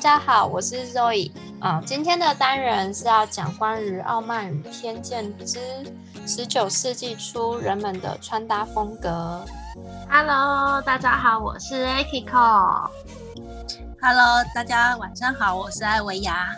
家好，我是 Zoe。啊，今天的单人是要讲关于傲慢与偏见之十九世纪初人们的穿搭风格。Hello，大家好，我是 Akiko。Hello，大家晚上好，我是艾维雅。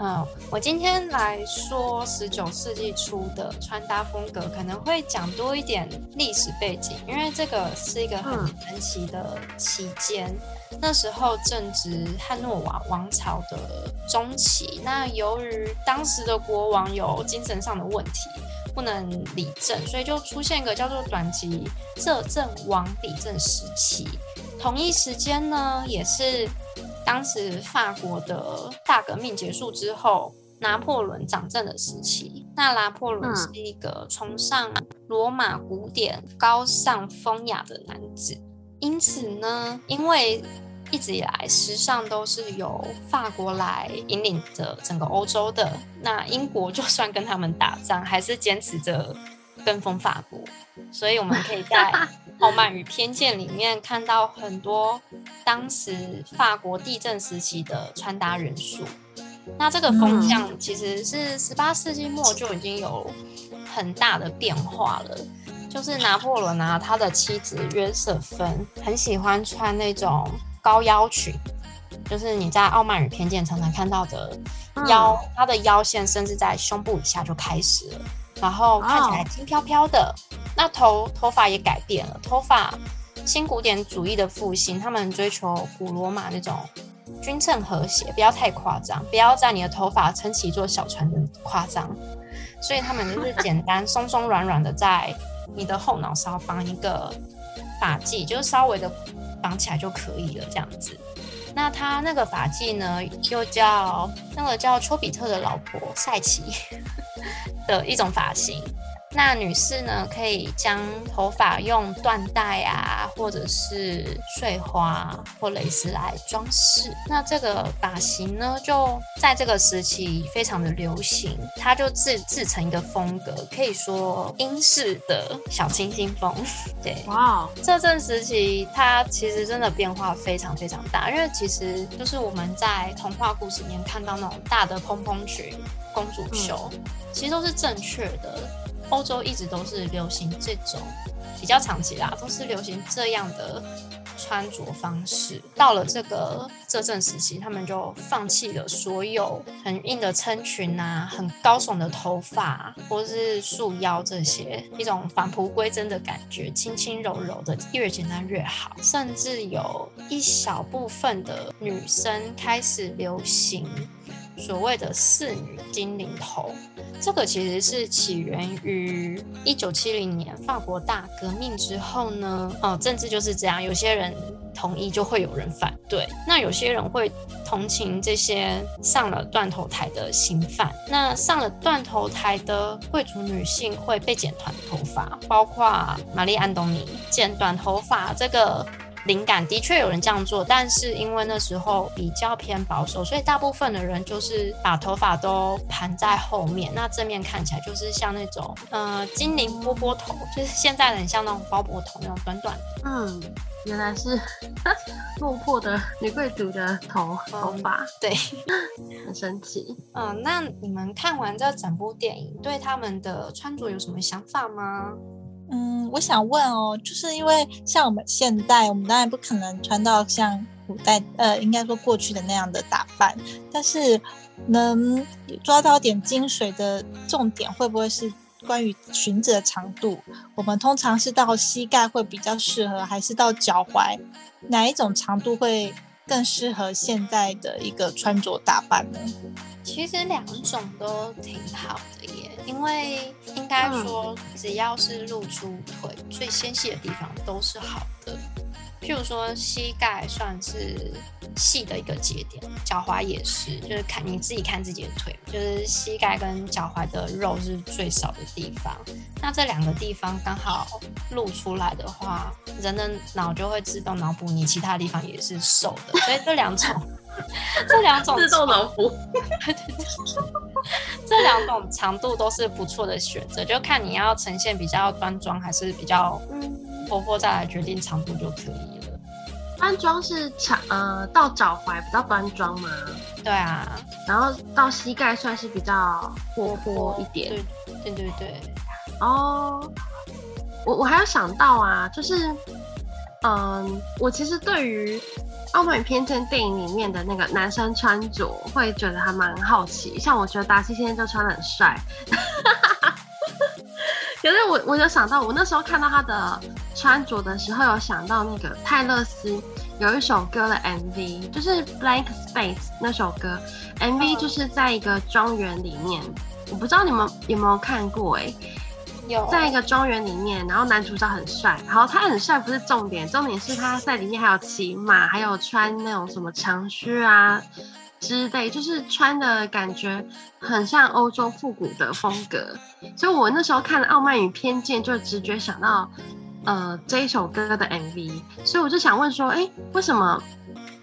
嗯，我今天来说十九世纪初的穿搭风格，可能会讲多一点历史背景，因为这个是一个很神奇的期间。那时候正值汉诺瓦王朝的中期，那由于当时的国王有精神上的问题，不能理政，所以就出现一个叫做短期摄政王理政时期。同一时间呢，也是。当时法国的大革命结束之后，拿破仑掌政的时期。那拿破仑是一个崇尚罗马古典、高尚风雅的男子，因此呢，因为一直以来时尚都是由法国来引领着整个欧洲的，那英国就算跟他们打仗，还是坚持着跟风法国。所以我们可以在《傲慢与偏见》里面看到很多当时法国地震时期的穿搭元素。那这个风向其实是十八世纪末就已经有很大的变化了。就是拿破仑啊，他的妻子约瑟芬很喜欢穿那种高腰裙，就是你在《傲慢与偏见》常常看到的腰，他的腰线甚至在胸部以下就开始了，然后看起来轻飘飘的。那头头发也改变了，头发新古典主义的复兴，他们追求古罗马那种均称和谐，不要太夸张，不要在你的头发撑起一座小船的夸张，所以他们就是简单松松软软的，在你的后脑勺绑一个发髻，就是稍微的绑起来就可以了，这样子。那他那个发髻呢，又叫那个叫丘比特的老婆赛琪的一种发型。那女士呢，可以将头发用缎带啊，或者是碎花或蕾丝来装饰。那这个发型呢，就在这个时期非常的流行，它就自自成一个风格，可以说英式的小清新风。对，哇这阵时期它其实真的变化非常非常大，因为其实就是我们在童话故事里面看到那种大的蓬蓬裙、公主袖，嗯、其实都是正确的。欧洲一直都是流行这种比较长期啦，都是流行这样的穿着方式。到了这个这阵时期，他们就放弃了所有很硬的撑裙啊，很高耸的头发，或是束腰这些一种返璞归真的感觉，轻轻柔柔的，越简单越好。甚至有一小部分的女生开始流行。所谓的侍女精灵头，这个其实是起源于一九七零年法国大革命之后呢。哦，政治就是这样，有些人同意就会有人反对。那有些人会同情这些上了断头台的刑犯。那上了断头台的贵族女性会被剪短头发，包括玛丽安东尼剪短头发这个。灵感的确有人这样做，但是因为那时候比较偏保守，所以大部分的人就是把头发都盘在后面，那正面看起来就是像那种呃精灵波波头，就是现在很像那种包脖头那种短短的。嗯，原来是 落魄的女贵族的头头发，嗯，对，很神奇。嗯，那你们看完这整部电影，对他们的穿着有什么想法吗？嗯，我想问哦，就是因为像我们现代，我们当然不可能穿到像古代，呃，应该说过去的那样的打扮，但是能抓到点精髓的重点，会不会是关于裙子的长度？我们通常是到膝盖会比较适合，还是到脚踝？哪一种长度会更适合现在的一个穿着打扮呢？其实两种都挺好的，因为应该说只要是露出腿最纤细的地方都是好的。譬如说膝盖算是细的一个节点，脚踝也是，就是看你自己看自己的腿，就是膝盖跟脚踝的肉是最少的地方。那这两个地方刚好露出来的话，人的脑就会自动脑补你其他地方也是瘦的，所以这两种。这两种自动脑补，这两种长度都是不错的选择，就看你要呈现比较端庄还是比较活泼，再来决定长度就可以了。端庄是长呃到脚踝比较端庄吗？对啊，然后到膝盖算是比较活泼一点。对对对对。哦，我我还有想到啊，就是嗯，我其实对于《傲慢与偏见》电影里面的那个男生穿着，会觉得还蛮好奇。像我觉得达西先生就穿得很帅。可是我我有想到，我那时候看到他的穿着的时候，有想到那个泰勒斯有一首歌的 MV，就是 Blank Space 那首歌，MV 就是在一个庄园里面，我不知道你们有没有看过哎、有，在一个庄园里面，然后男主角很帅，然后他很帅不是重点，重点是他在里面还有骑马，还有穿那种什么长靴啊。之类，就是穿的感觉很像欧洲复古的风格，所以我那时候看《傲慢与偏见》，就直觉想到，呃，这一首歌的 MV，所以我就想问说，哎，为什么？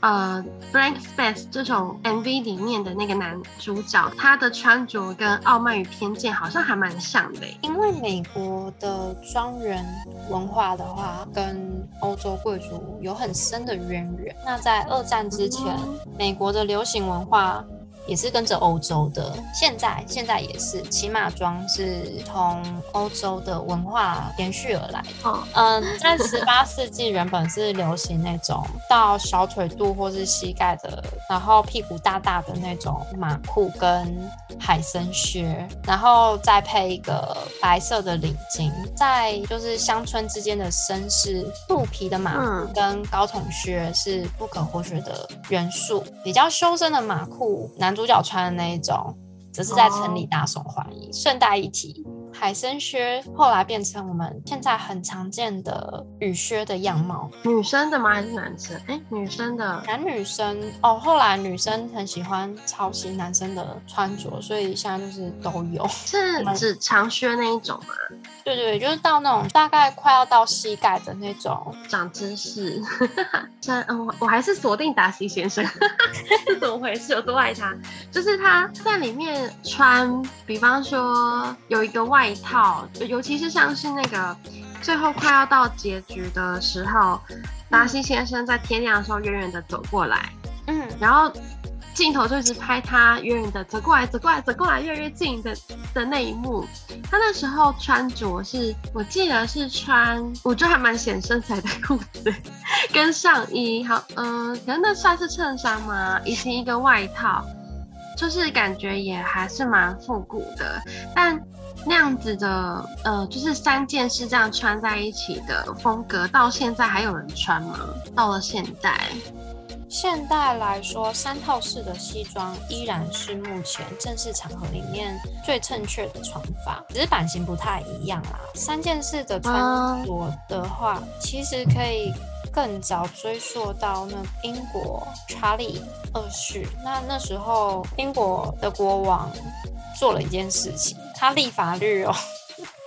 呃，Blank Space 这种 MV 里面的那个男主角，他的穿着跟《傲慢与偏见》好像还蛮像的。因为美国的庄园文化的话，跟欧洲贵族有很深的渊源。那在二战之前，嗯、美国的流行文化。也是跟着欧洲的，现在现在也是骑马装是从欧洲的文化延续而来。嗯嗯，在十八世纪原本是流行那种到小腿肚或是膝盖的，然后屁股大大的那种马裤跟海参靴，然后再配一个白色的领巾，在就是乡村之间的绅士，鹿皮的马裤跟高筒靴是不可或缺的元素，比较修身的马裤男。主角穿的那一种，则是在城里大受欢迎。顺带一提。海参靴后来变成我们现在很常见的雨靴的样貌。女生的吗？还是男生？哎、欸，女生的。男女生哦。后来女生很喜欢抄袭男生的穿着，所以现在就是都有。是 指长靴那一种吗？对，对对，就是到那种大概快要到膝盖的那种。长知识。真嗯，我我还是锁定达西先生。是怎么回事？有多爱他？就是他在里面穿，比方说有一个外。一套，尤其是像是那个最后快要到结局的时候，达西先生在天亮的时候远远的走过来，嗯，然后镜头就一直拍他远远的走过来，走过来，走过来，越来越近的的那一幕。他那时候穿着是我记得是穿，我觉得还蛮显身材的裤子跟上衣，好，嗯、呃，可能那算是衬衫吗？以及一个外套，就是感觉也还是蛮复古的，但。那样子的，呃，就是三件式这样穿在一起的风格，到现在还有人穿吗？到了现代，现代来说，三套式的西装依然是目前正式场合里面最正确的穿法，只是版型不太一样啦。三件式的穿着的话，其实可以更早追溯到那英国查理二世，那那时候英国的国王做了一件事情。他立法律哦，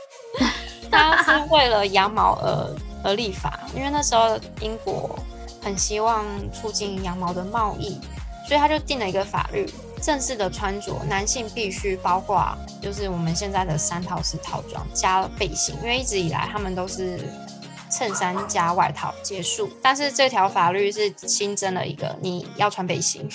他是为了羊毛而而立法，因为那时候英国很希望促进羊毛的贸易，所以他就定了一个法律，正式的穿着男性必须包括就是我们现在的三套式套装加背心，因为一直以来他们都是衬衫加外套结束，但是这条法律是新增了一个你要穿背心。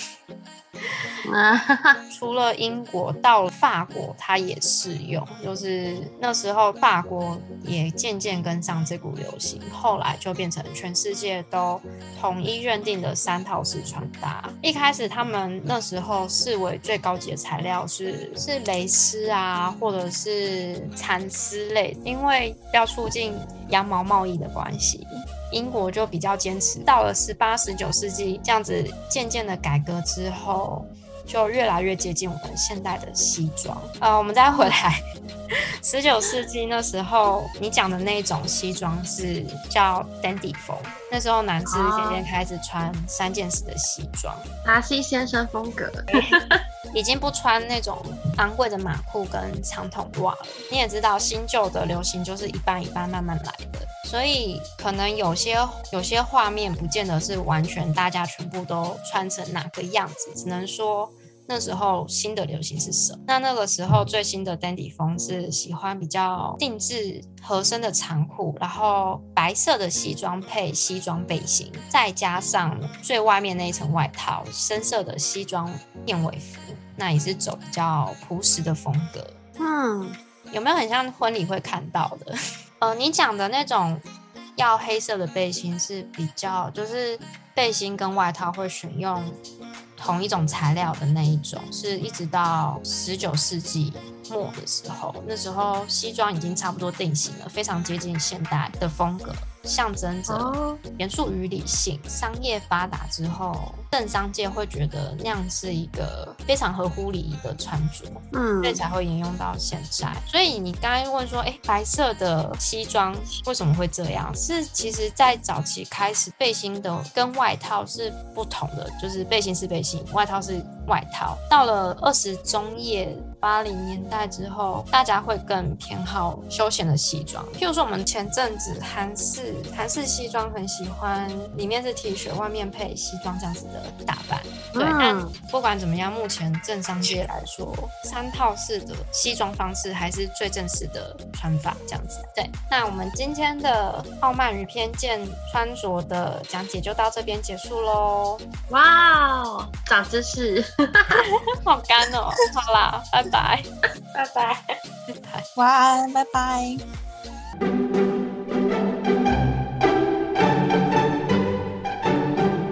除了英国，到了法国，它也适用。就是那时候，法国也渐渐跟上这股流行，后来就变成全世界都统一认定的三套式穿搭。一开始，他们那时候视为最高级的材料是是蕾丝啊，或者是蚕丝类，因为要促进羊毛贸易的关系。英国就比较坚持，到了十八、十九世纪这样子渐渐的改革之后，就越来越接近我们现代的西装。呃，我们再回来，十九世纪那时候你讲的那种西装是叫 dandy 风，那时候男士渐渐开始穿三件式的西装，达西先生风格。已经不穿那种昂贵的马裤跟长筒袜了。你也知道，新旧的流行就是一半一半慢慢来的，所以可能有些有些画面不见得是完全大家全部都穿成哪个样子，只能说那时候新的流行是什么。那那个时候最新的 dandy 风是喜欢比较定制合身的长裤，然后白色的西装配西装背心，再加上最外面那一层外套，深色的西装燕尾服，那也是走比较朴实的风格。嗯，有没有很像婚礼会看到的？呃，你讲的那种要黑色的背心是比较，就是背心跟外套会选用同一种材料的那一种，是一直到十九世纪末的时候，那时候西装已经差不多定型了，非常接近现代的风格。象征着严肃与理性。商业发达之后，政商界会觉得那样是一个非常合乎礼仪的穿着，嗯，所以才会沿用到现在。所以你刚才问说，哎，白色的西装为什么会这样？是其实，在早期开始，背心的跟外套是不同的，就是背心是背心，外套是外套。到了二十中叶。八零年代之后，大家会更偏好休闲的西装。譬如说，我们前阵子韩式韩式西装很喜欢，里面是 T 恤，外面配西装这样子的打扮。对，嗯、但不管怎么样，目前政商界来说，三套式的西装方式还是最正式的穿法，这样子。对，那我们今天的傲慢与偏见穿着的讲解就到这边结束喽。哇哦，长知识，好干哦。好啦，拜拜，拜拜，拜拜，晚安，拜拜。